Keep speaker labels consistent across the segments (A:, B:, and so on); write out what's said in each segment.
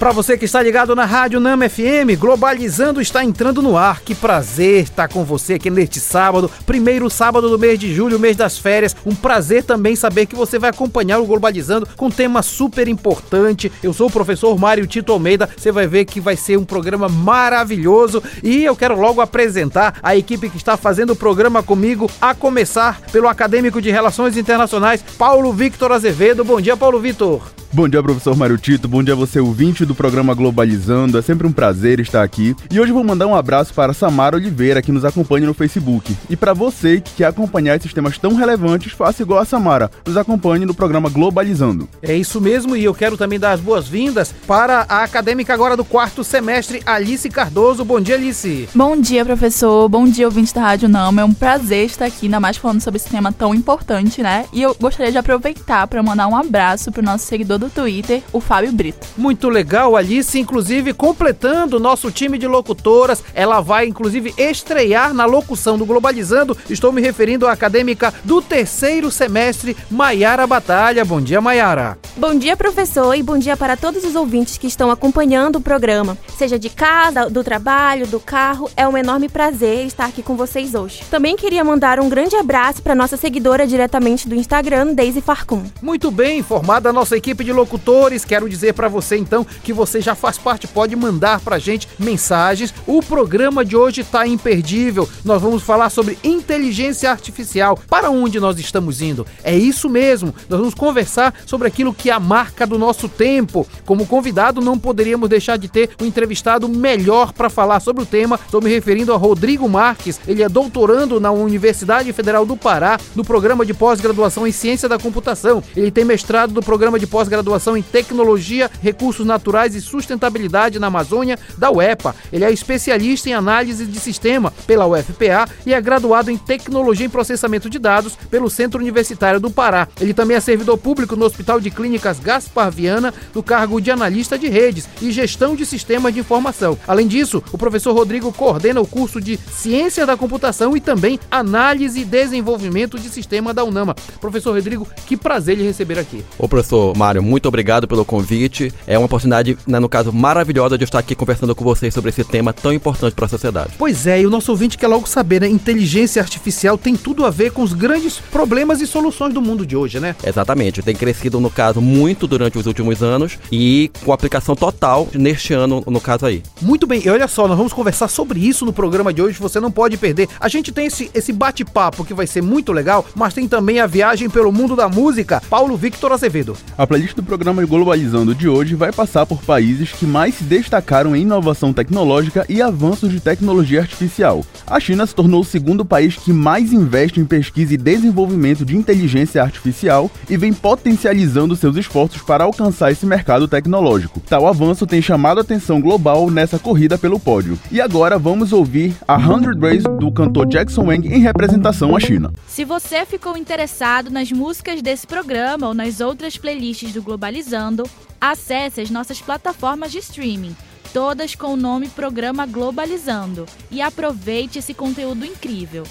A: Para você que está ligado na Rádio Nama FM, Globalizando está entrando no ar. Que prazer estar com você aqui neste sábado, primeiro sábado do mês de julho, mês das férias. Um prazer também saber que você vai acompanhar o Globalizando com um tema super importante. Eu sou o professor Mário Tito Almeida. Você vai ver que vai ser um programa maravilhoso e eu quero logo apresentar a equipe que está fazendo o programa comigo, a começar pelo acadêmico de Relações Internacionais, Paulo Victor Azevedo. Bom dia, Paulo Victor.
B: Bom dia, professor Mário Tito. Bom dia, você ouvinte do programa Globalizando. É sempre um prazer estar aqui. E hoje vou mandar um abraço para Samara Oliveira, que nos acompanha no Facebook. E para você que quer acompanhar esses temas tão relevantes, faça igual a Samara. Nos acompanhe no programa Globalizando.
A: É isso mesmo, e eu quero também dar as boas-vindas para a acadêmica agora do quarto semestre, Alice Cardoso. Bom dia, Alice.
C: Bom dia, professor. Bom dia, ouvinte da Rádio Nama. É um prazer estar aqui, ainda mais falando sobre esse tema tão importante, né? E eu gostaria de aproveitar para mandar um abraço para o nosso seguidor do Twitter, o Fábio Brito.
A: Muito legal, Alice, inclusive completando o nosso time de locutoras. Ela vai, inclusive, estrear na locução do Globalizando. Estou me referindo à acadêmica do terceiro semestre, Maiara Batalha. Bom dia, Maiara.
D: Bom dia, professor, e bom dia para todos os ouvintes que estão acompanhando o programa. Seja de casa, do trabalho, do carro, é um enorme prazer estar aqui com vocês hoje. Também queria mandar um grande abraço para nossa seguidora diretamente do Instagram, Daisy Farcum.
A: Muito bem, formada a nossa equipe de locutores, quero dizer para você então que você já faz parte, pode mandar pra gente mensagens. O programa de hoje tá imperdível. Nós vamos falar sobre inteligência artificial. Para onde nós estamos indo? É isso mesmo. Nós vamos conversar sobre aquilo que é a marca do nosso tempo. Como convidado, não poderíamos deixar de ter um entrevistado melhor para falar sobre o tema. Estou me referindo a Rodrigo Marques. Ele é doutorando na Universidade Federal do Pará, no programa de pós-graduação em Ciência da Computação. Ele tem mestrado do programa de pós-graduação em Tecnologia, Recursos Naturais e Sustentabilidade na Amazônia da UEPA. Ele é especialista em análise de sistema pela UFPA e é graduado em Tecnologia em Processamento de Dados pelo Centro Universitário do Pará. Ele também é servidor público no Hospital de Clínicas Gaspar Viana, no cargo de analista de redes e gestão de sistemas de informação. Além disso, o professor Rodrigo coordena o curso de Ciência da Computação e também Análise e Desenvolvimento de Sistema da UNAMA. Professor Rodrigo, que prazer lhe receber aqui.
E: Ô professor Mário, muito obrigado pelo convite. É uma oportunidade, né, no caso, maravilhosa de estar aqui conversando com vocês sobre esse tema tão importante para a sociedade.
A: Pois é, e o nosso ouvinte quer logo saber, né? Inteligência artificial tem tudo a ver com os grandes problemas e soluções do mundo de hoje, né?
E: Exatamente, tem crescido, no caso, muito durante os últimos anos e com aplicação total neste ano, no caso aí.
A: Muito bem, e olha só, nós vamos conversar sobre isso no programa de hoje, você não pode perder. A gente tem esse, esse bate-papo que vai ser muito legal, mas tem também a viagem pelo mundo da música. Paulo Victor Azevedo.
B: A playlist do programa Globalizando de hoje vai passar por países que mais se destacaram em inovação tecnológica e avanços de tecnologia artificial. A China se tornou o segundo país que mais investe em pesquisa e desenvolvimento de inteligência artificial e vem potencializando seus esforços para alcançar esse mercado tecnológico. Tal avanço tem chamado a atenção global nessa corrida pelo pódio. E agora vamos ouvir a 100 Ways do cantor Jackson Wang em representação à China.
F: Se você ficou interessado nas músicas desse programa ou nas outras playlists do Globalizando, acesse as nossas plataformas de streaming, todas com o nome Programa Globalizando, e aproveite esse conteúdo incrível.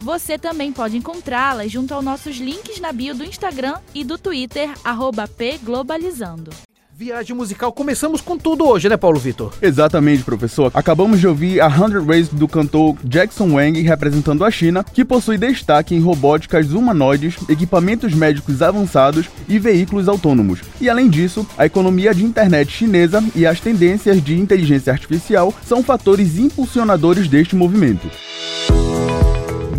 F: Você também pode encontrá-las junto aos nossos links na bio do Instagram e do Twitter, pglobalizando.
A: Viagem musical, começamos com tudo hoje, né, Paulo Vitor?
B: Exatamente, professor. Acabamos de ouvir a 100 Ways do cantor Jackson Wang representando a China, que possui destaque em robóticas humanoides, equipamentos médicos avançados e veículos autônomos. E além disso, a economia de internet chinesa e as tendências de inteligência artificial são fatores impulsionadores deste movimento.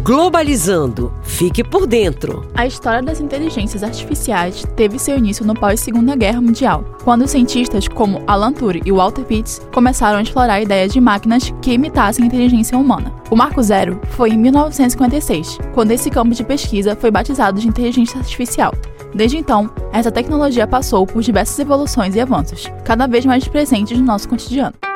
G: Globalizando. Fique por dentro.
C: A história das inteligências artificiais teve seu início no pós-Segunda Guerra Mundial, quando cientistas como Alan Turing e Walter Pitts começaram a explorar a ideia de máquinas que imitassem a inteligência humana. O marco zero foi em 1956, quando esse campo de pesquisa foi batizado de inteligência artificial. Desde então, essa tecnologia passou por diversas evoluções e avanços, cada vez mais presentes no nosso cotidiano.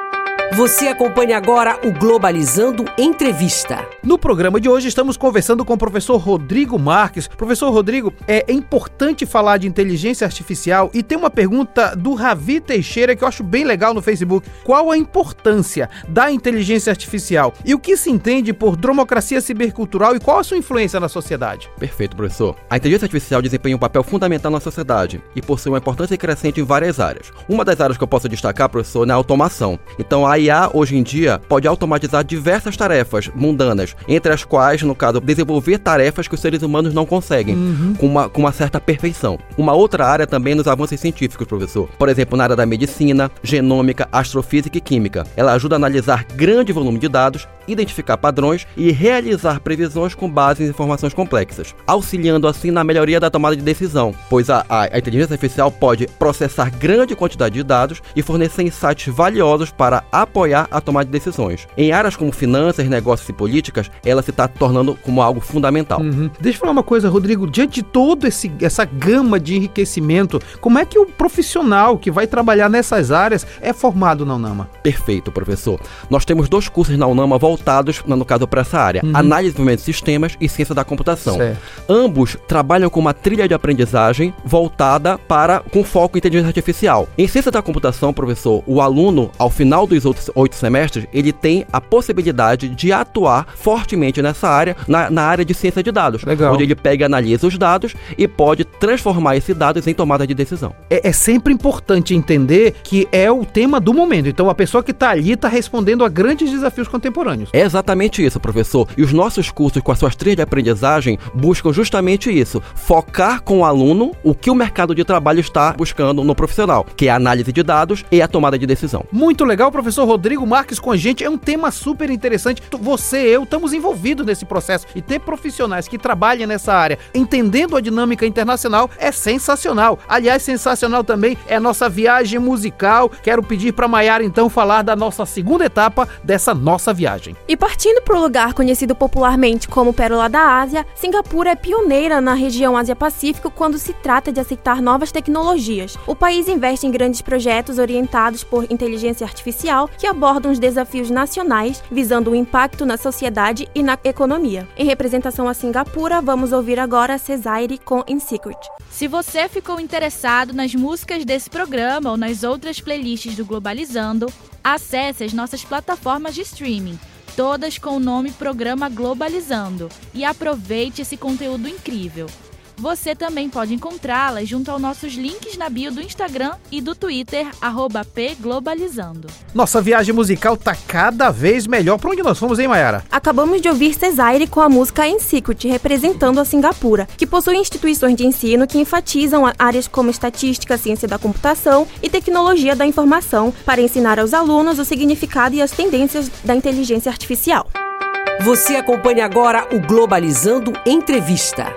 G: Você acompanha agora o Globalizando Entrevista.
A: No programa de hoje estamos conversando com o professor Rodrigo Marques. Professor Rodrigo, é importante falar de inteligência artificial e tem uma pergunta do Ravi Teixeira que eu acho bem legal no Facebook. Qual a importância da inteligência artificial e o que se entende por democracia cibercultural e qual a sua influência na sociedade?
E: Perfeito, professor. A inteligência artificial desempenha um papel fundamental na sociedade e possui uma importância crescente em várias áreas. Uma das áreas que eu posso destacar, professor, é a automação. Então, a IA hoje em dia pode automatizar diversas tarefas mundanas, entre as quais, no caso, desenvolver tarefas que os seres humanos não conseguem, uhum. com, uma, com uma certa perfeição. Uma outra área também nos avanços científicos, professor. Por exemplo, na área da medicina, genômica, astrofísica e química. Ela ajuda a analisar grande volume de dados, identificar padrões e realizar previsões com base em informações complexas, auxiliando assim na melhoria da tomada de decisão, pois a, a, a inteligência artificial pode processar grande quantidade de dados e fornecer insights valiosos para a apoiar a tomada de decisões. Em áreas como finanças, negócios e políticas, ela se está tornando como algo fundamental.
A: Uhum. Deixa eu falar uma coisa, Rodrigo. Diante de toda essa gama de enriquecimento, como é que o profissional que vai trabalhar nessas áreas é formado na UNAMA?
E: Perfeito, professor. Nós temos dois cursos na UNAMA voltados, no caso, para essa área: uhum. Análise de de sistemas e Ciência da Computação. Certo. Ambos trabalham com uma trilha de aprendizagem voltada para com foco em inteligência artificial. Em Ciência da Computação, professor, o aluno, ao final dos outros oito semestres, ele tem a possibilidade de atuar fortemente nessa área, na, na área de ciência de dados. Legal. Onde ele pega e analisa os dados e pode transformar esses dados em tomada de decisão.
A: É, é sempre importante entender que é o tema do momento. Então a pessoa que está ali está respondendo a grandes desafios contemporâneos.
E: É exatamente isso, professor. E os nossos cursos com as suas trilhas de aprendizagem buscam justamente isso: focar com o aluno o que o mercado de trabalho está buscando no profissional, que é a análise de dados e a tomada de decisão.
A: Muito legal, professor Rodrigo Marques com a gente. É um tema super interessante. Você e eu estamos envolvidos nesse processo e ter profissionais que trabalhem nessa área, entendendo a dinâmica internacional, é sensacional. Aliás, sensacional também é a nossa viagem musical. Quero pedir para Maiara então falar da nossa segunda etapa dessa nossa viagem.
D: E partindo para o lugar conhecido popularmente como Pérola da Ásia, Singapura é pioneira na região Ásia-Pacífico quando se trata de aceitar novas tecnologias. O país investe em grandes projetos orientados por inteligência artificial que abordam os desafios nacionais, visando o impacto na sociedade e na economia. Em representação a Singapura, vamos ouvir agora Cesaire com In Secret.
F: Se você ficou interessado nas músicas desse programa ou nas outras playlists do Globalizando, acesse as nossas plataformas de streaming todas com o nome Programa Globalizando, e aproveite esse conteúdo incrível. Você também pode encontrá-las junto aos nossos links na bio do Instagram e do Twitter, pglobalizando.
A: Nossa viagem musical tá cada vez melhor. Para onde nós fomos, hein, Mayara?
D: Acabamos de ouvir Cesaire com a música In Secret, representando a Singapura, que possui instituições de ensino que enfatizam áreas como estatística, ciência da computação e tecnologia da informação para ensinar aos alunos o significado e as tendências da inteligência artificial.
G: Você acompanha agora o Globalizando Entrevista.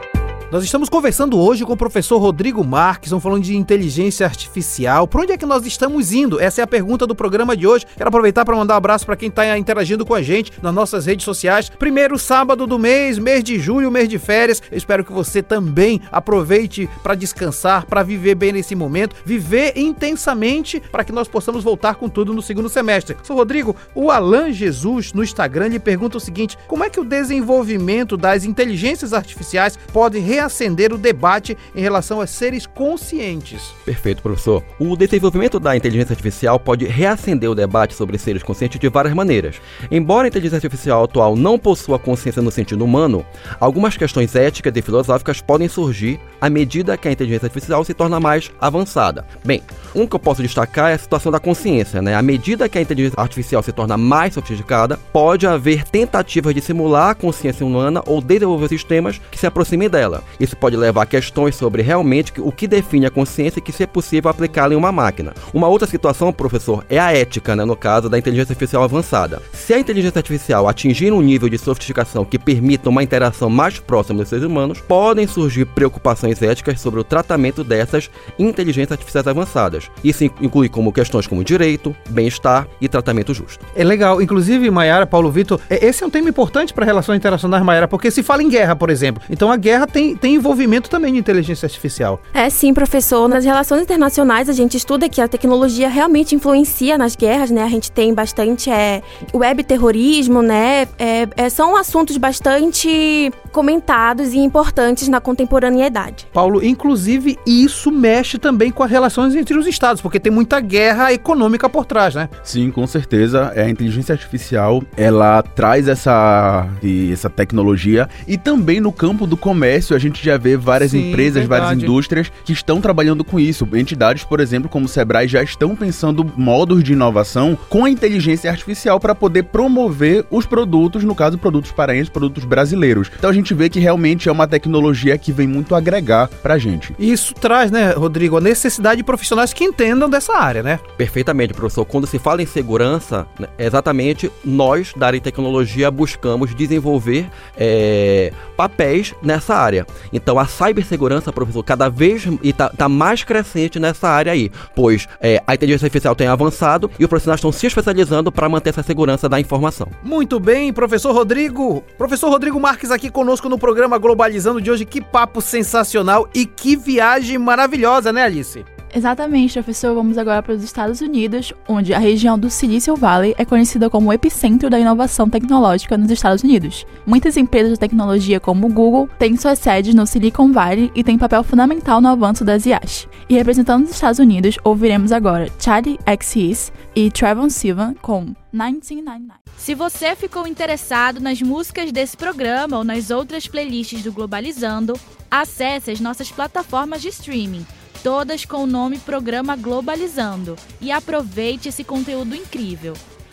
A: Nós estamos conversando hoje com o professor Rodrigo Marques, estamos falando de inteligência artificial. Por onde é que nós estamos indo? Essa é a pergunta do programa de hoje. Quero aproveitar para mandar um abraço para quem está interagindo com a gente nas nossas redes sociais. Primeiro sábado do mês, mês de julho, mês de férias. Eu espero que você também aproveite para descansar, para viver bem nesse momento, viver intensamente para que nós possamos voltar com tudo no segundo semestre. Sou Rodrigo, o Alan Jesus no Instagram lhe pergunta o seguinte: como é que o desenvolvimento das inteligências artificiais pode realizar reacender o debate em relação a seres conscientes.
E: Perfeito, professor. O desenvolvimento da inteligência artificial pode reacender o debate sobre seres conscientes de várias maneiras. Embora a inteligência artificial atual não possua consciência no sentido humano, algumas questões éticas e filosóficas podem surgir à medida que a inteligência artificial se torna mais avançada. Bem, um que eu posso destacar é a situação da consciência, né? À medida que a inteligência artificial se torna mais sofisticada, pode haver tentativas de simular a consciência humana ou desenvolver sistemas que se aproximem dela. Isso pode levar a questões sobre realmente o que define a consciência e que se é possível aplicá-la em uma máquina. Uma outra situação, professor, é a ética, né, no caso da inteligência artificial avançada. Se a inteligência artificial atingir um nível de sofisticação que permita uma interação mais próxima dos seres humanos, podem surgir preocupações éticas sobre o tratamento dessas inteligências artificiais avançadas. Isso inclui como questões como direito, bem-estar e tratamento justo.
A: É legal. Inclusive, Maiara, Paulo Vitor, é, esse é um tema importante para relações internacionais, Maiara, porque se fala em guerra, por exemplo. Então a guerra tem tem, tem envolvimento também de inteligência artificial.
D: É sim, professor. Nas relações internacionais, a gente estuda que a tecnologia realmente influencia nas guerras, né? A gente tem bastante é, web terrorismo, né? É, é, são assuntos bastante comentados e importantes na contemporaneidade.
A: Paulo, inclusive isso mexe também com as relações entre os estados, porque tem muita guerra econômica por trás, né?
B: Sim, com certeza. É, a inteligência artificial, ela traz essa, essa tecnologia e também no campo do comércio a gente já vê várias Sim, empresas, verdade. várias indústrias que estão trabalhando com isso. Entidades, por exemplo, como o Sebrae já estão pensando modos de inovação com a inteligência artificial para poder promover os produtos, no caso, produtos paraenses, produtos brasileiros. Então a gente vê que realmente é uma tecnologia que vem muito agregar pra gente.
A: Isso traz, né, Rodrigo, a necessidade de profissionais que entendam dessa área, né?
E: Perfeitamente, professor. Quando se fala em segurança, né, exatamente nós da área de tecnologia buscamos desenvolver é, papéis nessa área. Então a cibersegurança, professor, cada vez está tá mais crescente nessa área aí, pois é, a inteligência artificial tem avançado e os profissionais estão se especializando para manter essa segurança da informação.
A: Muito bem, professor Rodrigo. Professor Rodrigo Marques aqui conosco no programa Globalizando de hoje. Que papo sensacional e que viagem maravilhosa, né, Alice?
C: Exatamente, professor. Vamos agora para os Estados Unidos, onde a região do Silicon Valley é conhecida como o epicentro da inovação tecnológica nos Estados Unidos. Muitas empresas de tecnologia, como o Google, têm suas sedes no Silicon Valley e têm papel fundamental no avanço das IAs. E representando os Estados Unidos, ouviremos agora Charlie XCS e Trevon Silva com 1999.
F: Se você ficou interessado nas músicas desse programa ou nas outras playlists do Globalizando, acesse as nossas plataformas de streaming todas com o nome Programa Globalizando, e aproveite esse conteúdo incrível.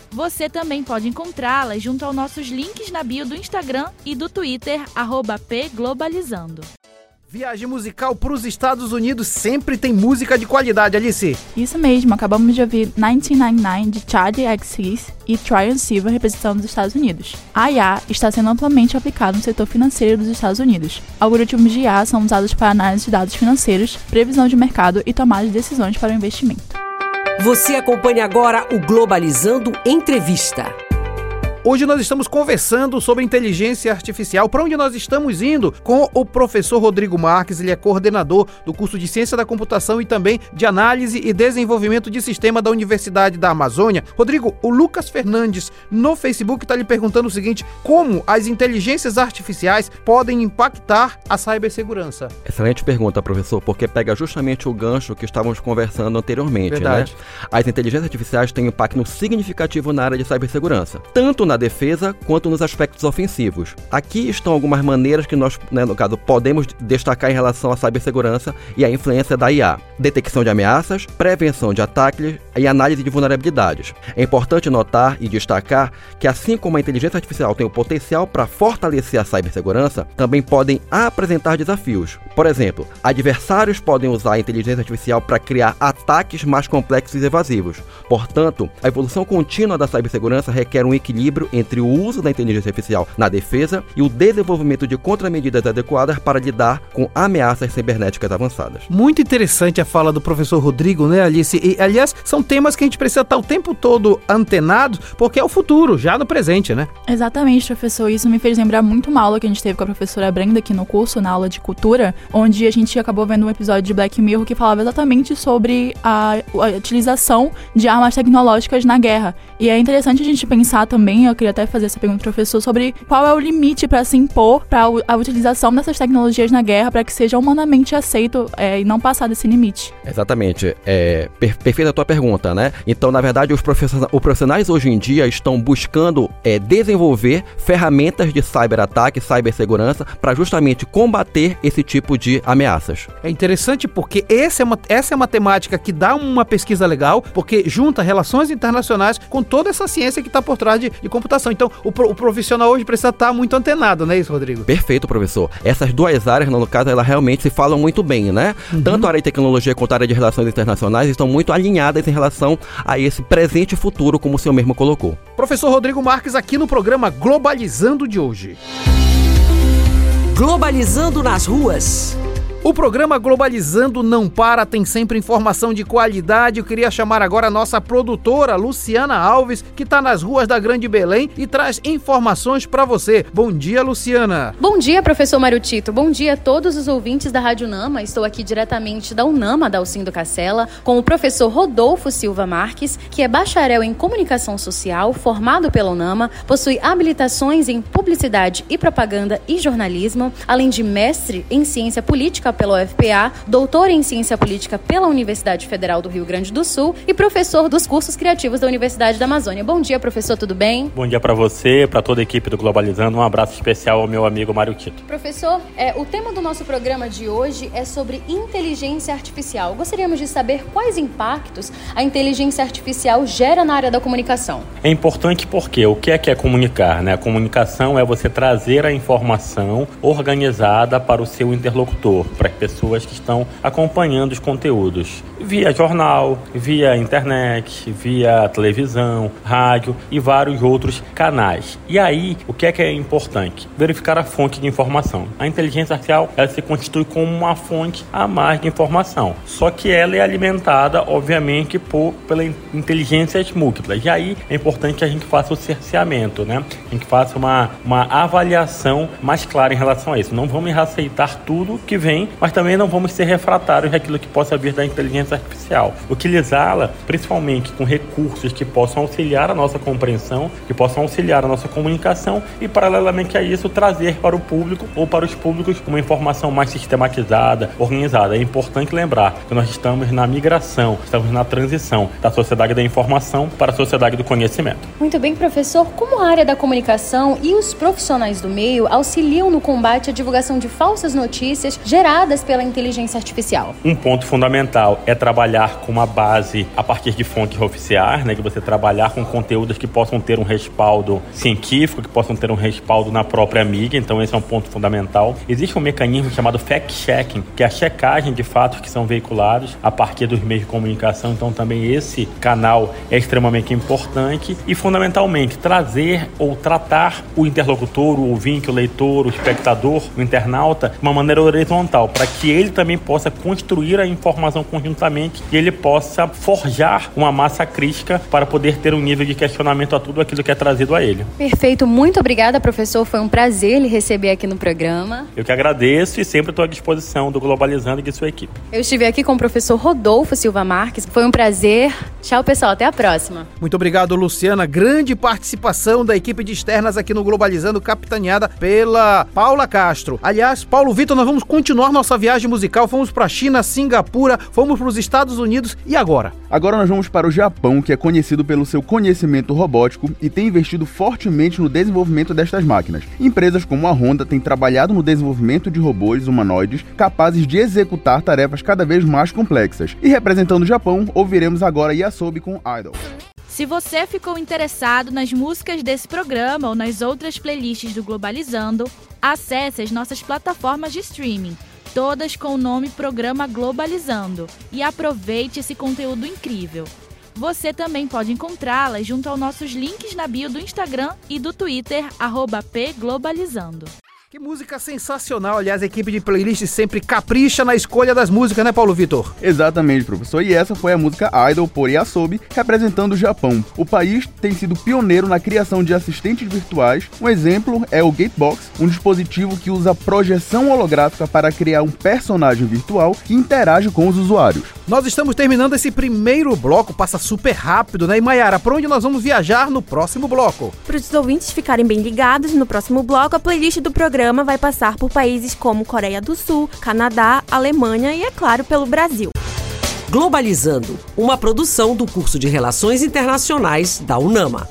F: Você também pode encontrá-las junto aos nossos links na bio do Instagram e do Twitter, pglobalizando.
A: Viagem musical para os Estados Unidos sempre tem música de qualidade, Alice.
C: Isso mesmo, acabamos de ouvir 1999 de Charlie XCX e Tryon Silva representando os Estados Unidos. A IA está sendo amplamente aplicada no setor financeiro dos Estados Unidos. Algoritmos de IA são usados para análise de dados financeiros, previsão de mercado e tomada de decisões para o investimento.
G: Você acompanha agora o Globalizando Entrevista.
A: Hoje nós estamos conversando sobre inteligência artificial. Para onde nós estamos indo? Com o professor Rodrigo Marques, ele é coordenador do curso de Ciência da Computação e também de Análise e Desenvolvimento de Sistema da Universidade da Amazônia. Rodrigo, o Lucas Fernandes no Facebook está lhe perguntando o seguinte: como as inteligências artificiais podem impactar a cibersegurança?
E: Excelente pergunta, professor, porque pega justamente o gancho que estávamos conversando anteriormente, né?
A: Verdade.
E: né? As inteligências artificiais têm um impacto significativo na área de cibersegurança, tanto na defesa quanto nos aspectos ofensivos. Aqui estão algumas maneiras que nós, né, no caso, podemos destacar em relação à cibersegurança e à influência da IA: detecção de ameaças, prevenção de ataques e análise de vulnerabilidades. É importante notar e destacar que, assim como a inteligência artificial tem o potencial para fortalecer a cibersegurança, também podem apresentar desafios. Por exemplo, adversários podem usar a inteligência artificial para criar ataques mais complexos e evasivos. Portanto, a evolução contínua da cibersegurança requer um equilíbrio equilíbrio entre o uso da inteligência artificial na defesa e o desenvolvimento de contramedidas adequadas para lidar com ameaças cibernéticas avançadas.
A: Muito interessante a fala do professor Rodrigo, né, Alice? E, aliás, são temas que a gente precisa estar o tempo todo antenado, porque é o futuro, já no presente, né?
C: Exatamente, professor. Isso me fez lembrar muito uma aula que a gente teve com a professora Brenda aqui no curso, na aula de cultura, onde a gente acabou vendo um episódio de Black Mirror que falava exatamente sobre a, a utilização de armas tecnológicas na guerra. E é interessante a gente pensar também, eu queria até fazer essa pergunta pro professor sobre qual é o limite para se impor para a utilização dessas tecnologias na guerra para que seja humanamente aceito é, e não passar desse limite.
E: Exatamente. É, per perfeita a tua pergunta, né? Então, na verdade, os profissionais, os profissionais hoje em dia estão buscando é, desenvolver ferramentas de cyberataque, cibersegurança, para justamente combater esse tipo de ameaças.
A: É interessante porque essa é, uma, essa é uma temática que dá uma pesquisa legal, porque junta relações internacionais com toda essa ciência que está por trás de, de computação. Então, o, o profissional hoje precisa estar tá muito antenado, não é isso, Rodrigo?
E: Perfeito, professor. Essas duas áreas, no caso, elas realmente se falam muito bem, né? Uhum. Tanto a área de tecnologia quanto a área de relações internacionais estão muito alinhadas em relação a esse presente e futuro, como o senhor mesmo colocou.
A: Professor Rodrigo Marques aqui no programa Globalizando de hoje.
G: Globalizando nas ruas.
A: O programa Globalizando não para, tem sempre informação de qualidade. Eu queria chamar agora a nossa produtora, Luciana Alves, que está nas ruas da Grande Belém e traz informações para você. Bom dia, Luciana.
H: Bom dia, professor Mário Tito. Bom dia a todos os ouvintes da Rádio Nama. Estou aqui diretamente da Unama, da Alcindo Cacela, com o professor Rodolfo Silva Marques, que é bacharel em comunicação social, formado pela Unama, possui habilitações em publicidade e propaganda e jornalismo, além de mestre em ciência política pela UFPA, doutor em Ciência Política pela Universidade Federal do Rio Grande do Sul e professor dos cursos criativos da Universidade da Amazônia. Bom dia, professor, tudo bem?
I: Bom dia para você, para toda a equipe do Globalizando. Um abraço especial ao meu amigo Mário Tito.
H: Professor, é, o tema do nosso programa de hoje é sobre inteligência artificial. Gostaríamos de saber quais impactos a inteligência artificial gera na área da comunicação.
I: É importante porque o que é que é comunicar? Né? A comunicação é você trazer a informação organizada para o seu interlocutor, para as pessoas que estão acompanhando os conteúdos via jornal, via internet, via televisão, rádio e vários outros canais. E aí, o que é que é importante? Verificar a fonte de informação. A inteligência artificial ela se constitui como uma fonte a mais de informação, só que ela é alimentada, obviamente, por pela inteligências múltiplas. E aí é importante que a gente faça o cerceamento, né? A gente faça uma, uma avaliação mais clara em relação a isso. Não vamos aceitar tudo que vem mas também não vamos ser refratários daquilo que possa vir da inteligência artificial. Utilizá-la principalmente com recursos que possam auxiliar a nossa compreensão, que possam auxiliar a nossa comunicação e, paralelamente a isso, trazer para o público ou para os públicos uma informação mais sistematizada, organizada. É importante lembrar que nós estamos na migração, estamos na transição da sociedade da informação para a sociedade do conhecimento.
H: Muito bem, professor. Como a área da comunicação e os profissionais do meio auxiliam no combate à divulgação de falsas notícias geradas geradas pela inteligência artificial.
I: Um ponto fundamental é trabalhar com uma base a partir de fontes oficiais, né, que você trabalhar com conteúdos que possam ter um respaldo científico, que possam ter um respaldo na própria mídia, então esse é um ponto fundamental. Existe um mecanismo chamado fact-checking, que é a checagem de fatos que são veiculados a partir dos meios de comunicação, então também esse canal é extremamente importante e fundamentalmente trazer ou tratar o interlocutor, o ouvinte, o leitor, o espectador, o internauta de uma maneira horizontal, para que ele também possa construir a informação conjuntamente e ele possa forjar uma massa crítica para poder ter um nível de questionamento a tudo aquilo que é trazido a ele.
H: Perfeito, muito obrigada, professor. Foi um prazer lhe receber aqui no programa.
I: Eu que agradeço e sempre estou à disposição do Globalizando e de sua equipe.
H: Eu estive aqui com o professor Rodolfo Silva Marques. Foi um prazer. Tchau, pessoal. Até a próxima.
A: Muito obrigado, Luciana. Grande participação da equipe de externas aqui no Globalizando, capitaneada pela Paula Castro. Aliás, Paulo Vitor, nós vamos continuar nossa viagem musical. Fomos para China, Singapura, fomos para os Estados Unidos e agora?
B: Agora nós vamos para o Japão, que é conhecido pelo seu conhecimento robótico e tem investido fortemente no desenvolvimento destas máquinas. Empresas como a Honda têm trabalhado no desenvolvimento de robôs humanoides capazes de executar tarefas cada vez mais complexas. E representando o Japão, ouviremos agora Yasobi com Idol.
F: Se você ficou interessado nas músicas desse programa ou nas outras playlists do Globalizando, acesse as nossas plataformas de streaming todas com o nome Programa Globalizando, e aproveite esse conteúdo incrível. Você também pode encontrá-las junto aos nossos links na bio do Instagram e do Twitter, pglobalizando.
A: Que música sensacional, aliás, a equipe de playlist sempre capricha na escolha das músicas, né, Paulo Vitor?
B: Exatamente, professor. E essa foi a música Idol por Yasobi, representando o Japão. O país tem sido pioneiro na criação de assistentes virtuais. Um exemplo é o Gatebox, um dispositivo que usa projeção holográfica para criar um personagem virtual que interage com os usuários.
A: Nós estamos terminando esse primeiro bloco, passa super rápido, né? E Mayara, para onde nós vamos viajar no próximo bloco?
D: Para os ouvintes ficarem bem ligados, no próximo bloco a playlist do programa vai passar por países como Coreia do Sul, Canadá, Alemanha e, é claro, pelo Brasil.
G: Globalizando, uma produção do curso de Relações Internacionais da UNAMA.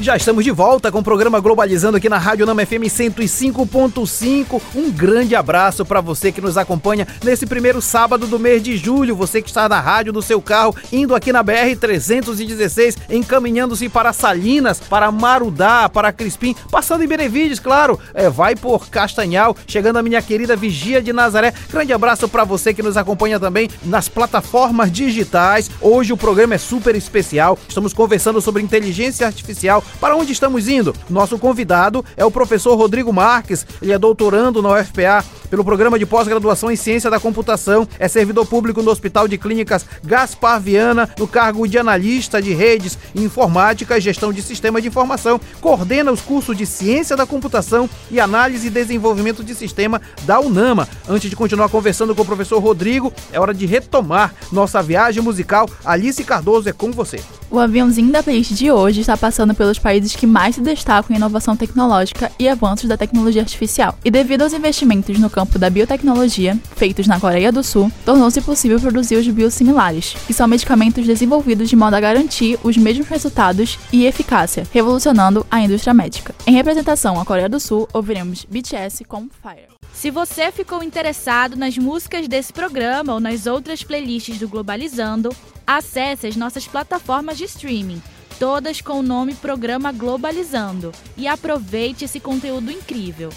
A: Já estamos de volta com o programa Globalizando aqui na Rádio Nama FM 105.5. Um grande abraço para você que nos acompanha nesse primeiro sábado do mês de julho. Você que está na rádio do seu carro, indo aqui na BR 316, encaminhando-se para Salinas, para Marudá, para Crispim, passando em Benevides, claro. É, vai por Castanhal, chegando a minha querida Vigia de Nazaré. Grande abraço para você que nos acompanha também nas plataformas digitais. Hoje o programa é super especial. Estamos conversando sobre inteligência artificial para onde estamos indo? Nosso convidado é o professor Rodrigo Marques, ele é doutorando na UFPA, pelo programa de pós-graduação em Ciência da Computação, é servidor público no Hospital de Clínicas Gaspar Viana, no cargo de analista de redes, informática e gestão de sistema de informação. Coordena os cursos de Ciência da Computação e Análise e Desenvolvimento de Sistema da UNAMA. Antes de continuar conversando com o professor Rodrigo, é hora de retomar nossa viagem musical. Alice Cardoso é com você.
C: O aviãozinho da playlist de hoje está passando pelos países que mais se destacam em inovação tecnológica e avanços da tecnologia artificial. E devido aos investimentos no campo da biotecnologia, feitos na Coreia do Sul, tornou-se possível produzir os biosimilares, que são medicamentos desenvolvidos de modo a garantir os mesmos resultados e eficácia, revolucionando a indústria médica. Em representação à Coreia do Sul, ouviremos BTS com Fire.
F: Se você ficou interessado nas músicas desse programa ou nas outras playlists do Globalizando, acesse as nossas plataformas de streaming, todas com o nome Programa Globalizando, e aproveite esse conteúdo incrível.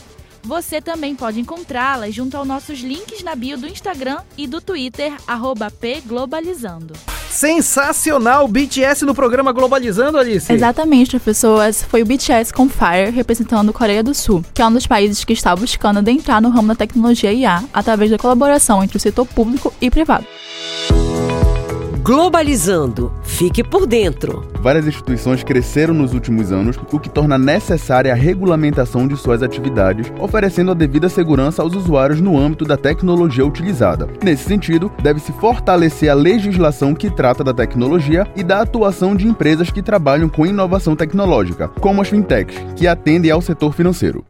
F: Você também pode encontrá-las junto aos nossos links na bio do Instagram e do Twitter, pglobalizando.
A: Sensacional! BTS no programa Globalizando, Alice.
C: Exatamente. Esse foi o BTS com Fire, representando Coreia do Sul, que é um dos países que está buscando adentrar no ramo da tecnologia IA através da colaboração entre o setor público e privado.
G: Globalizando. Fique por dentro.
B: Várias instituições cresceram nos últimos anos, o que torna necessária a regulamentação de suas atividades, oferecendo a devida segurança aos usuários no âmbito da tecnologia utilizada. Nesse sentido, deve-se fortalecer a legislação que trata da tecnologia e da atuação de empresas que trabalham com inovação tecnológica, como as fintechs, que atendem ao setor financeiro.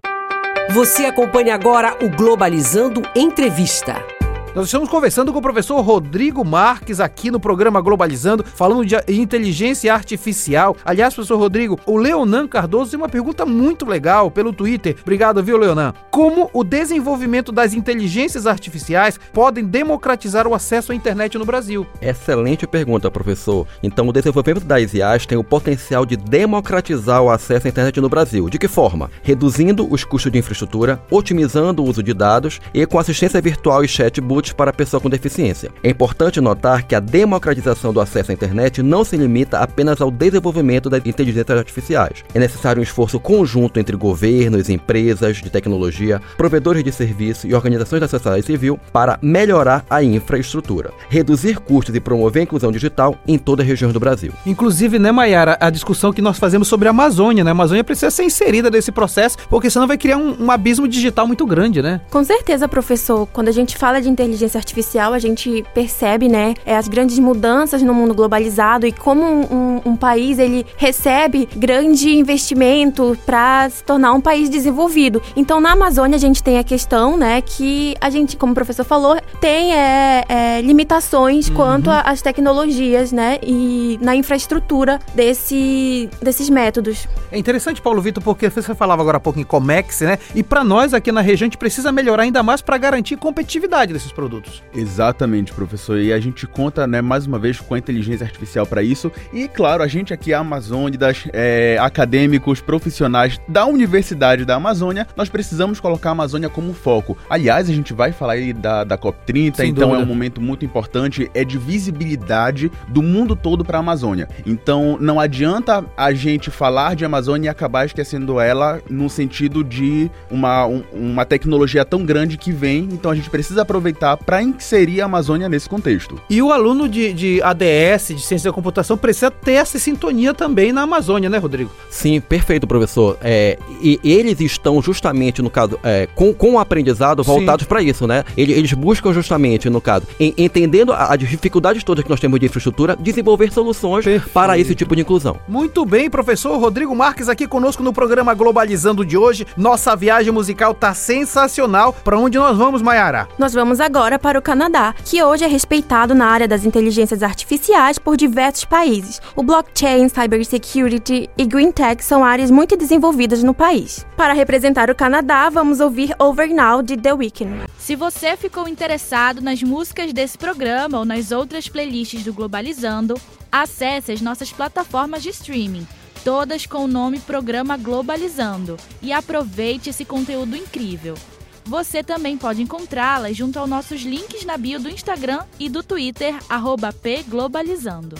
G: Você acompanha agora o Globalizando Entrevista.
A: Nós estamos conversando com o professor Rodrigo Marques aqui no programa Globalizando, falando de inteligência artificial. Aliás, professor Rodrigo, o Leonan Cardoso tem uma pergunta muito legal pelo Twitter. Obrigado, viu, Leonan? Como o desenvolvimento das inteligências artificiais podem democratizar o acesso à internet no Brasil?
E: Excelente pergunta, professor. Então, o desenvolvimento das IAs tem o potencial de democratizar o acesso à internet no Brasil. De que forma? Reduzindo os custos de infraestrutura, otimizando o uso de dados e com assistência virtual e chatbot para a pessoa com deficiência. É importante notar que a democratização do acesso à internet não se limita apenas ao desenvolvimento das inteligências artificiais. É necessário um esforço conjunto entre governos, empresas de tecnologia, provedores de serviço e organizações da sociedade civil para melhorar a infraestrutura, reduzir custos e promover a inclusão digital em todas as regiões do Brasil.
A: Inclusive, né, Mayara, a discussão que nós fazemos sobre a Amazônia, né? A Amazônia precisa ser inserida nesse processo, porque senão vai criar um, um abismo digital muito grande, né?
D: Com certeza, professor. Quando a gente fala de inteligência inteligência artificial, a gente percebe, né, é, as grandes mudanças no mundo globalizado e como um, um, um país ele recebe grande investimento para se tornar um país desenvolvido. Então, na Amazônia a gente tem a questão, né, que a gente, como o professor falou, tem é, é, limitações uhum. quanto às tecnologias, né, e na infraestrutura desse, desses métodos.
A: É interessante, Paulo Vitor, porque você falava agora há pouco em Comex, né, e para nós aqui na região a gente precisa melhorar ainda mais para garantir competitividade desses produtos.
B: Exatamente, professor. E a gente conta, né, mais uma vez com a inteligência artificial para isso. E claro, a gente aqui, a Amazônidas, é, acadêmicos, profissionais da Universidade da Amazônia, nós precisamos colocar a Amazônia como foco. Aliás, a gente vai falar aí da, da COP30, Sem então dúvida. é um momento muito importante, é de visibilidade do mundo todo para a Amazônia. Então não adianta a gente falar de Amazônia e acabar esquecendo ela no sentido de uma, um, uma tecnologia tão grande que vem, então a gente precisa aproveitar para inserir a Amazônia nesse contexto.
A: E o aluno de, de ADS, de Ciência da Computação, precisa ter essa sintonia também na Amazônia, né, Rodrigo?
E: Sim, perfeito, professor. É, e eles estão justamente, no caso, é, com, com o aprendizado voltados para isso, né? Eles, eles, buscam justamente, no caso, em, entendendo as dificuldades todas que nós temos de infraestrutura, desenvolver soluções perfeito. para esse tipo de inclusão.
A: Muito bem, professor Rodrigo Marques aqui conosco no programa Globalizando de hoje. Nossa viagem musical tá sensacional. Para onde nós vamos, Mayara?
D: Nós vamos agora agora para o Canadá, que hoje é respeitado na área das inteligências artificiais por diversos países. O blockchain, cybersecurity e green tech são áreas muito desenvolvidas no país. Para representar o Canadá, vamos ouvir Over Now de The Weeknd.
F: Se você ficou interessado nas músicas desse programa ou nas outras playlists do Globalizando, acesse as nossas plataformas de streaming todas com o nome Programa Globalizando, e aproveite esse conteúdo incrível. Você também pode encontrá-las junto aos nossos links na bio do Instagram e do Twitter, pglobalizando.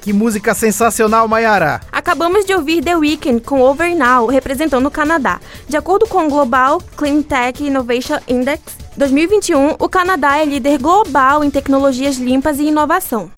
A: Que música sensacional, Mayara!
D: Acabamos de ouvir The Weeknd com Over Now, representando o Canadá. De acordo com o Global Clean Tech Innovation Index, 2021, o Canadá é líder global em tecnologias limpas e inovação.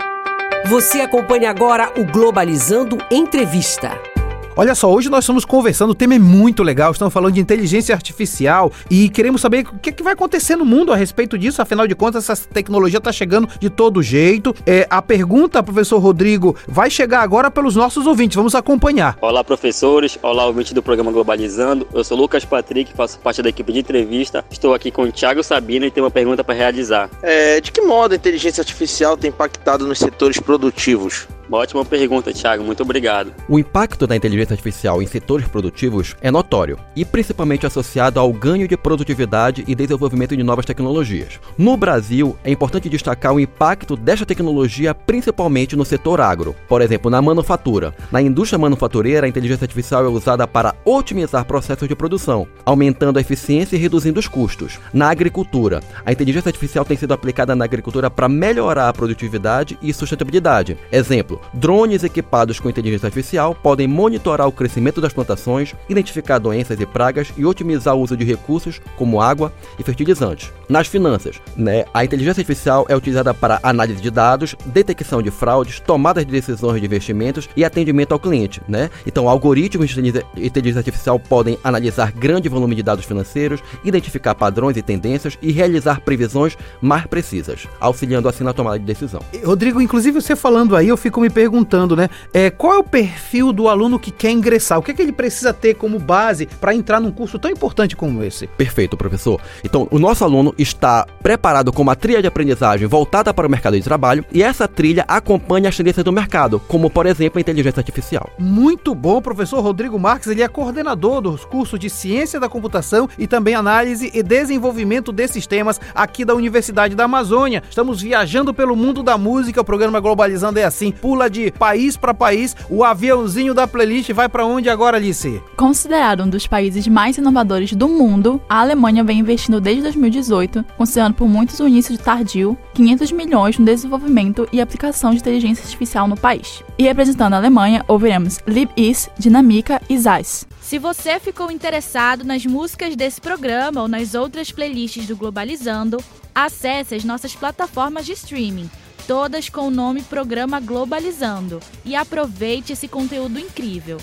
G: Você acompanha agora o Globalizando Entrevista.
A: Olha só, hoje nós estamos conversando, o tema é muito legal, estamos falando de inteligência artificial e queremos saber o que, é que vai acontecer no mundo a respeito disso, afinal de contas essa tecnologia está chegando de todo jeito. É, a pergunta, professor Rodrigo, vai chegar agora pelos nossos ouvintes, vamos acompanhar.
J: Olá professores, olá ouvintes do programa Globalizando, eu sou Lucas Patrick, faço parte da equipe de entrevista, estou aqui com o Thiago Sabino e tenho uma pergunta para realizar.
K: É, de que modo a inteligência artificial tem impactado nos setores produtivos?
J: Uma ótima pergunta, Thiago. Muito obrigado.
E: O impacto da inteligência artificial em setores produtivos é notório e principalmente associado ao ganho de produtividade e desenvolvimento de novas tecnologias. No Brasil, é importante destacar o impacto desta tecnologia principalmente no setor agro, por exemplo, na manufatura. Na indústria manufatureira, a inteligência artificial é usada para otimizar processos de produção, aumentando a eficiência e reduzindo os custos. Na agricultura, a inteligência artificial tem sido aplicada na agricultura para melhorar a produtividade e sustentabilidade. Exemplo, drones equipados com inteligência artificial podem monitorar o crescimento das plantações, identificar doenças e pragas e otimizar o uso de recursos como água e fertilizantes. Nas finanças, né, a inteligência artificial é utilizada para análise de dados, detecção de fraudes, tomada de decisões de investimentos e atendimento ao cliente. Né? Então, algoritmos de inteligência artificial podem analisar grande volume de dados financeiros, identificar padrões e tendências e realizar previsões mais precisas, auxiliando assim na tomada de decisão.
A: Rodrigo, inclusive você falando aí, eu fico me perguntando, né? É, qual é o perfil do aluno que quer ingressar? O que é que ele precisa ter como base para entrar num curso tão importante como esse?
E: Perfeito, professor. Então, o nosso aluno está preparado com uma trilha de aprendizagem voltada para o mercado de trabalho e essa trilha acompanha as tendências do mercado, como por exemplo a inteligência artificial.
A: Muito bom, professor Rodrigo Marques, ele é coordenador dos cursos de Ciência da Computação e também Análise e Desenvolvimento de Sistemas aqui da Universidade da Amazônia. Estamos viajando pelo mundo da música, o programa Globalizando é assim, pula de país para país. O aviãozinho da playlist vai para onde agora, Alice?
C: Considerado um dos países mais inovadores do mundo, a Alemanha vem investindo desde 2018, considerando por muitos o início de tardio, 500 milhões no desenvolvimento e aplicação de inteligência artificial no país. E representando a Alemanha, ouviremos LibIs, Dinamica e Zeiss.
F: Se você ficou interessado nas músicas desse programa ou nas outras playlists do Globalizando, acesse as nossas plataformas de streaming todas com o nome Programa Globalizando, e aproveite esse conteúdo incrível.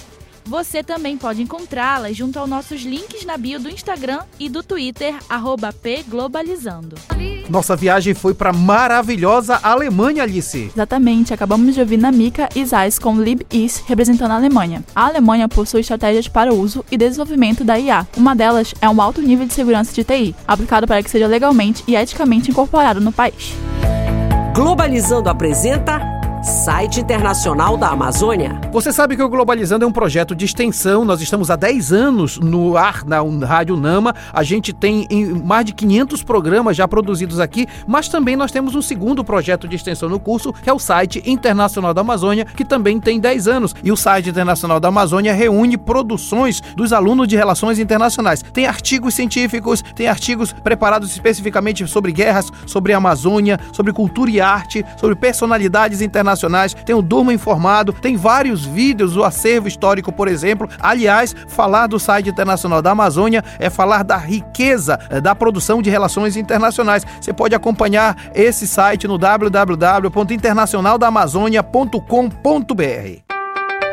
F: Você também pode encontrá-las junto aos nossos links na bio do Instagram e do Twitter, pglobalizando.
A: Nossa viagem foi para maravilhosa Alemanha, Alice.
C: Exatamente, acabamos de ouvir Namika e Zeiss com LibIs representando a Alemanha. A Alemanha possui estratégias para o uso e desenvolvimento da IA. Uma delas é um alto nível de segurança de TI, aplicado para que seja legalmente e eticamente incorporado no país.
G: Globalizando apresenta Site Internacional da Amazônia.
A: Você sabe que o Globalizando é um projeto de extensão. Nós estamos há 10 anos no ar na Rádio Nama. A gente tem mais de 500 programas já produzidos aqui, mas também nós temos um segundo projeto de extensão no curso, que é o Site Internacional da Amazônia, que também tem 10 anos. E o Site Internacional da Amazônia reúne produções dos alunos de relações internacionais. Tem artigos científicos, tem artigos preparados especificamente sobre guerras, sobre Amazônia, sobre cultura e arte, sobre personalidades internacionais internacionais, tem o Durma Informado, tem vários vídeos, o acervo histórico, por exemplo. Aliás, falar do site internacional da Amazônia é falar da riqueza eh, da produção de relações internacionais. Você pode acompanhar esse site no www.internacionaldaamazônia.com.br.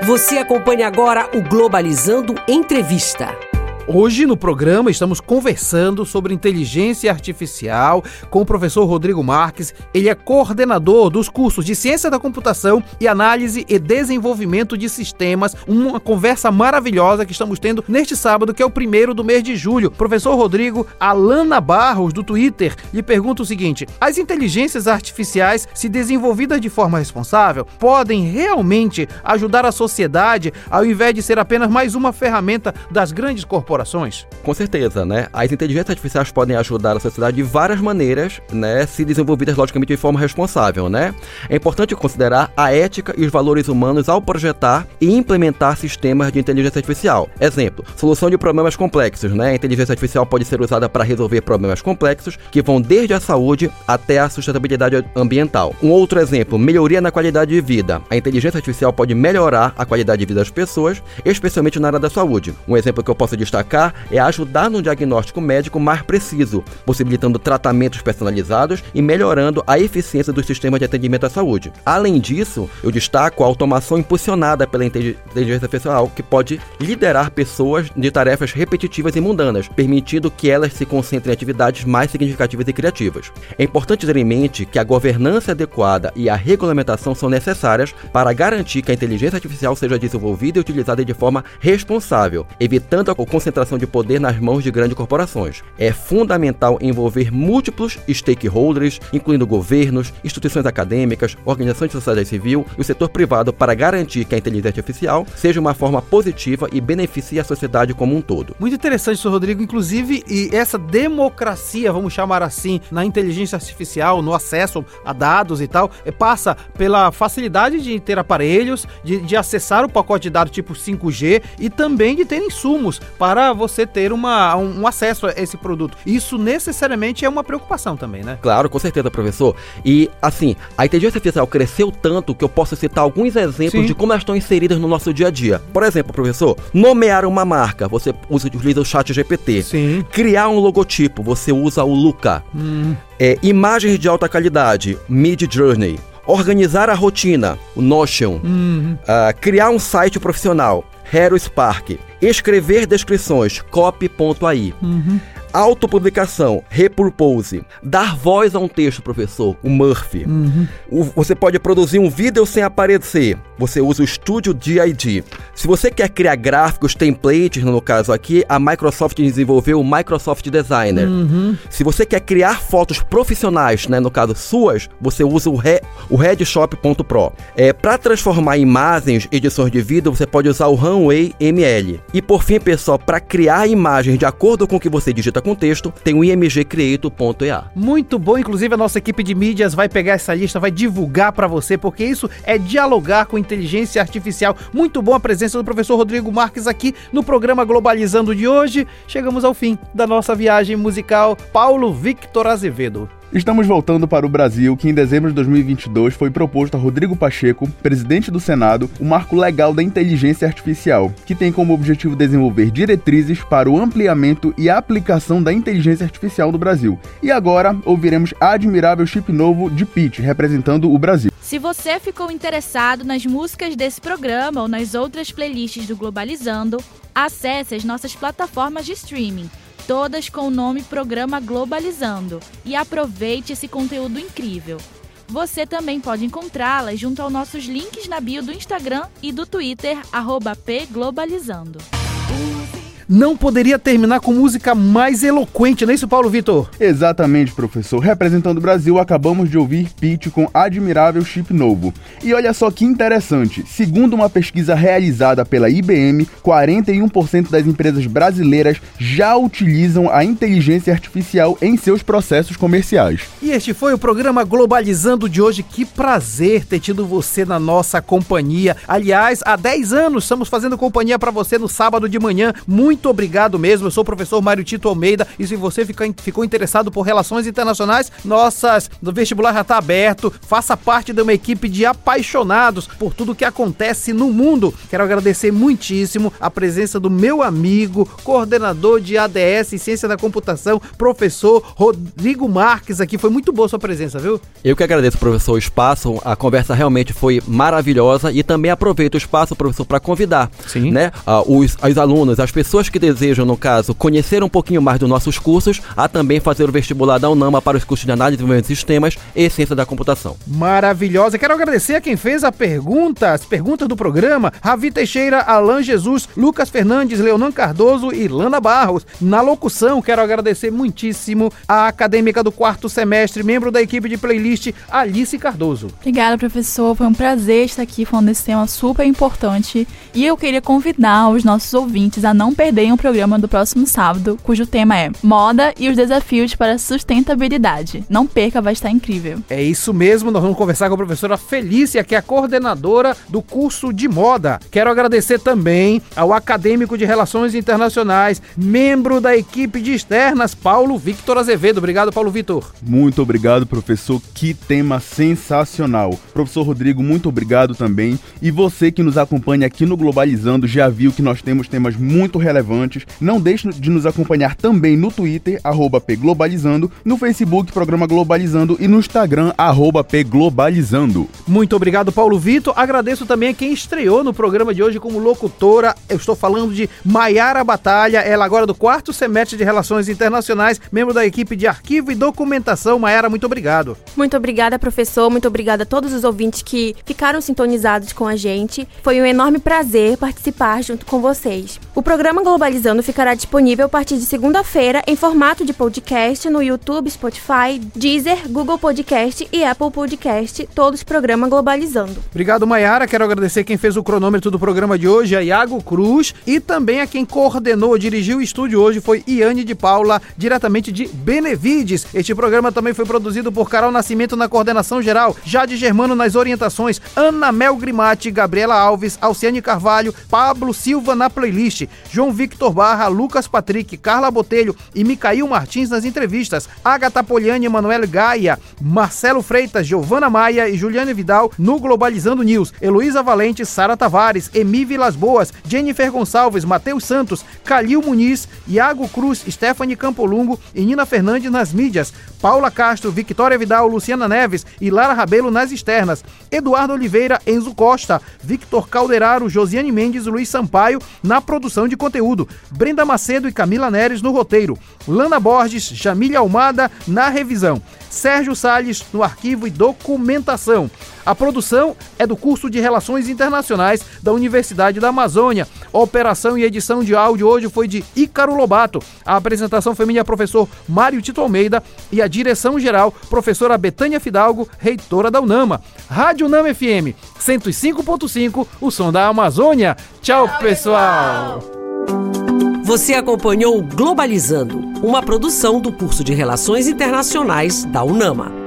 G: Você acompanha agora o Globalizando Entrevista.
A: Hoje no programa estamos conversando sobre inteligência artificial com o professor Rodrigo Marques. Ele é coordenador dos cursos de Ciência da Computação e Análise e Desenvolvimento de Sistemas. Uma conversa maravilhosa que estamos tendo neste sábado, que é o primeiro do mês de julho. Professor Rodrigo, Alana Barros, do Twitter, lhe pergunta o seguinte: as inteligências artificiais, se desenvolvidas de forma responsável, podem realmente ajudar a sociedade ao invés de ser apenas mais uma ferramenta das grandes corporações? Corporações?
E: Com certeza, né? As inteligências artificiais podem ajudar a sociedade de várias maneiras, né? Se desenvolvidas logicamente de forma responsável, né? É importante considerar a ética e os valores humanos ao projetar e implementar sistemas de inteligência artificial. Exemplo, solução de problemas complexos, né? A inteligência artificial pode ser usada para resolver problemas complexos que vão desde a saúde até a sustentabilidade ambiental. Um outro exemplo, melhoria na qualidade de vida. A inteligência artificial pode melhorar a qualidade de vida das pessoas, especialmente na área da saúde. Um exemplo que eu posso destacar destacar é ajudar no diagnóstico médico mais preciso, possibilitando tratamentos personalizados e melhorando a eficiência do sistema de atendimento à saúde. Além disso, eu destaco a automação impulsionada pela inteligência artificial, que pode liderar pessoas de tarefas repetitivas e mundanas, permitindo que elas se concentrem em atividades mais significativas e criativas. É importante ter em mente que a governança adequada e a regulamentação são necessárias para garantir que a inteligência artificial seja desenvolvida e utilizada de forma responsável, evitando a concentração de poder nas mãos de grandes corporações. É fundamental envolver múltiplos stakeholders, incluindo governos, instituições acadêmicas, organizações de sociedade civil e o setor privado para garantir que a inteligência artificial seja uma forma positiva e beneficie a sociedade como um todo.
A: Muito interessante, Sr. Rodrigo. Inclusive, e essa democracia, vamos chamar assim, na inteligência artificial, no acesso a dados e tal, é, passa pela facilidade de ter aparelhos, de, de acessar o pacote de dados tipo 5G e também de ter insumos para você ter uma, um, um acesso a esse produto. Isso necessariamente é uma preocupação também, né?
E: Claro, com certeza, professor. E, assim, a inteligência artificial cresceu tanto que eu posso citar alguns exemplos Sim. de como elas estão inseridas no nosso dia a dia. Por exemplo, professor, nomear uma marca, você usa, utiliza o chat GPT.
A: Sim.
E: Criar um logotipo, você usa o Luca.
A: Hum.
E: É, imagens de alta qualidade, Mid Journey. Organizar a rotina, o Notion.
A: Uhum.
E: Uh, criar um site profissional, Hero Spark. Escrever descrições, copy.ai.
A: Uhum.
E: Autopublicação, repurpose. Dar voz a um texto, professor, o Murphy.
A: Uhum.
E: O, você pode produzir um vídeo sem aparecer. Você usa o Studio DID. Se você quer criar gráficos, templates, no caso aqui, a Microsoft desenvolveu o Microsoft Designer.
A: Uhum.
E: Se você quer criar fotos profissionais, né, no caso suas, você usa o, Re, o Redshop.pro. É, Para transformar imagens, edições de vídeo, você pode usar o Runway ML. E por fim, pessoal, para criar imagens de acordo com o que você digita com texto, tem o imgcreator.ea.
A: Muito bom, inclusive a nossa equipe de mídias vai pegar essa lista, vai divulgar para você, porque isso é dialogar com inteligência artificial. Muito bom a presença do professor Rodrigo Marques aqui no programa Globalizando de hoje. Chegamos ao fim da nossa viagem musical Paulo Victor Azevedo.
B: Estamos voltando para o Brasil, que em dezembro de 2022 foi proposto a Rodrigo Pacheco, presidente do Senado, o marco legal da inteligência artificial, que tem como objetivo desenvolver diretrizes para o ampliamento e aplicação da inteligência artificial no Brasil. E agora ouviremos a admirável chip novo de Pitch, representando o Brasil.
F: Se você ficou interessado nas músicas desse programa ou nas outras playlists do Globalizando, acesse as nossas plataformas de streaming todas com o nome Programa Globalizando, e aproveite esse conteúdo incrível. Você também pode encontrá-las junto aos nossos links na bio do Instagram e do Twitter, pglobalizando
A: não poderia terminar com música mais eloquente, não é isso, Paulo Vitor?
B: Exatamente, professor. Representando o Brasil, acabamos de ouvir Pitch com Admirável Chip Novo. E olha só que interessante, segundo uma pesquisa realizada pela IBM, 41% das empresas brasileiras já utilizam a inteligência artificial em seus processos comerciais.
A: E este foi o programa Globalizando de hoje. Que prazer ter tido você na nossa companhia. Aliás, há 10 anos estamos fazendo companhia para você no sábado de manhã. Muito muito obrigado mesmo. Eu sou o professor Mário Tito Almeida e se você fica, ficou interessado por relações internacionais, nossas do vestibular já está aberto. Faça parte de uma equipe de apaixonados por tudo que acontece no mundo. Quero agradecer muitíssimo a presença do meu amigo, coordenador de ADS e Ciência da Computação, professor Rodrigo Marques aqui. Foi muito boa sua presença, viu?
E: Eu que agradeço, professor, o espaço. A conversa realmente foi maravilhosa e também aproveito o espaço, professor, para convidar
A: Sim.
E: Né, uh, os, os alunos, as pessoas que desejam, no caso, conhecer um pouquinho mais dos nossos cursos, a também fazer o vestibular da UNAMA para os cursos de análise desenvolvimento de sistemas e ciência da computação.
A: Maravilhosa. Quero agradecer a quem fez a pergunta, as perguntas do programa, Ravi Teixeira, Alan Jesus, Lucas Fernandes, Leonan Cardoso e Lana Barros. Na locução, quero agradecer muitíssimo a acadêmica do quarto semestre, membro da equipe de playlist, Alice Cardoso.
C: Obrigada, professor. Foi um prazer estar aqui falando desse tema super importante. E eu queria convidar os nossos ouvintes a não perder também um programa do próximo sábado, cujo tema é Moda e os desafios para a sustentabilidade. Não perca, vai estar incrível.
A: É isso mesmo, nós vamos conversar com a professora Felícia, que é a coordenadora do curso de moda. Quero agradecer também ao acadêmico de Relações Internacionais, membro da equipe de externas, Paulo Victor Azevedo. Obrigado, Paulo Vitor.
B: Muito obrigado, professor. Que tema sensacional. Professor Rodrigo, muito obrigado também. E você que nos acompanha aqui no Globalizando já viu que nós temos temas muito relevantes relevantes. Não deixe de nos acompanhar também no Twitter, arroba pglobalizando, no Facebook, Programa Globalizando e no Instagram, arroba pglobalizando.
A: Muito obrigado, Paulo Vitor. Agradeço também a quem estreou no programa de hoje como locutora. Eu estou falando de Maiara Batalha, ela agora do quarto semestre de Relações Internacionais, membro da equipe de Arquivo e Documentação. Maiara, muito obrigado.
D: Muito obrigada, professor. Muito obrigada a todos os ouvintes que ficaram sintonizados com a gente. Foi um enorme prazer participar junto com vocês. O programa Globalizando ficará disponível a partir de segunda-feira em formato de podcast no YouTube, Spotify, Deezer, Google Podcast e Apple Podcast, todos programa Globalizando.
A: Obrigado, Maiara. Quero agradecer quem fez o cronômetro do programa de hoje, a Iago Cruz, e também a quem coordenou, dirigiu o estúdio hoje foi Iane de Paula, diretamente de Benevides. Este programa também foi produzido por Carol Nascimento na coordenação geral, Jade Germano nas orientações, Ana Mel Grimati, Gabriela Alves, Alciane Carvalho, Pablo Silva na playlist, João Victor Barra, Lucas Patrick, Carla Botelho e Micail Martins nas entrevistas, Agatha Poliani, Manuel Gaia, Marcelo Freitas, Giovana Maia e Juliane Vidal no Globalizando News, Heloísa Valente, Sara Tavares, Emi Vilas Boas, Jennifer Gonçalves, Matheus Santos, Calil Muniz, Iago Cruz, Stephanie Campolungo e Nina Fernandes nas mídias, Paula Castro, Victoria Vidal, Luciana Neves e Lara Rabelo nas externas, Eduardo Oliveira, Enzo Costa, Victor Calderaro, Josiane Mendes e Luiz Sampaio na produção de conteúdo, Brenda Macedo e Camila Neres no roteiro, Lana Borges, Jamília Almada na revisão, Sérgio Salles no arquivo e documentação. A produção é do curso de Relações Internacionais da Universidade da Amazônia. A operação e edição de áudio hoje foi de Ícaro Lobato. A apresentação foi minha professor Mário Tito Almeida e a direção geral, professora Betânia Fidalgo, reitora da UNAMA. Rádio UNAMA FM 105.5, o som da Amazônia. Tchau, pessoal.
G: Você acompanhou Globalizando, uma produção do curso de Relações Internacionais da UNAMA.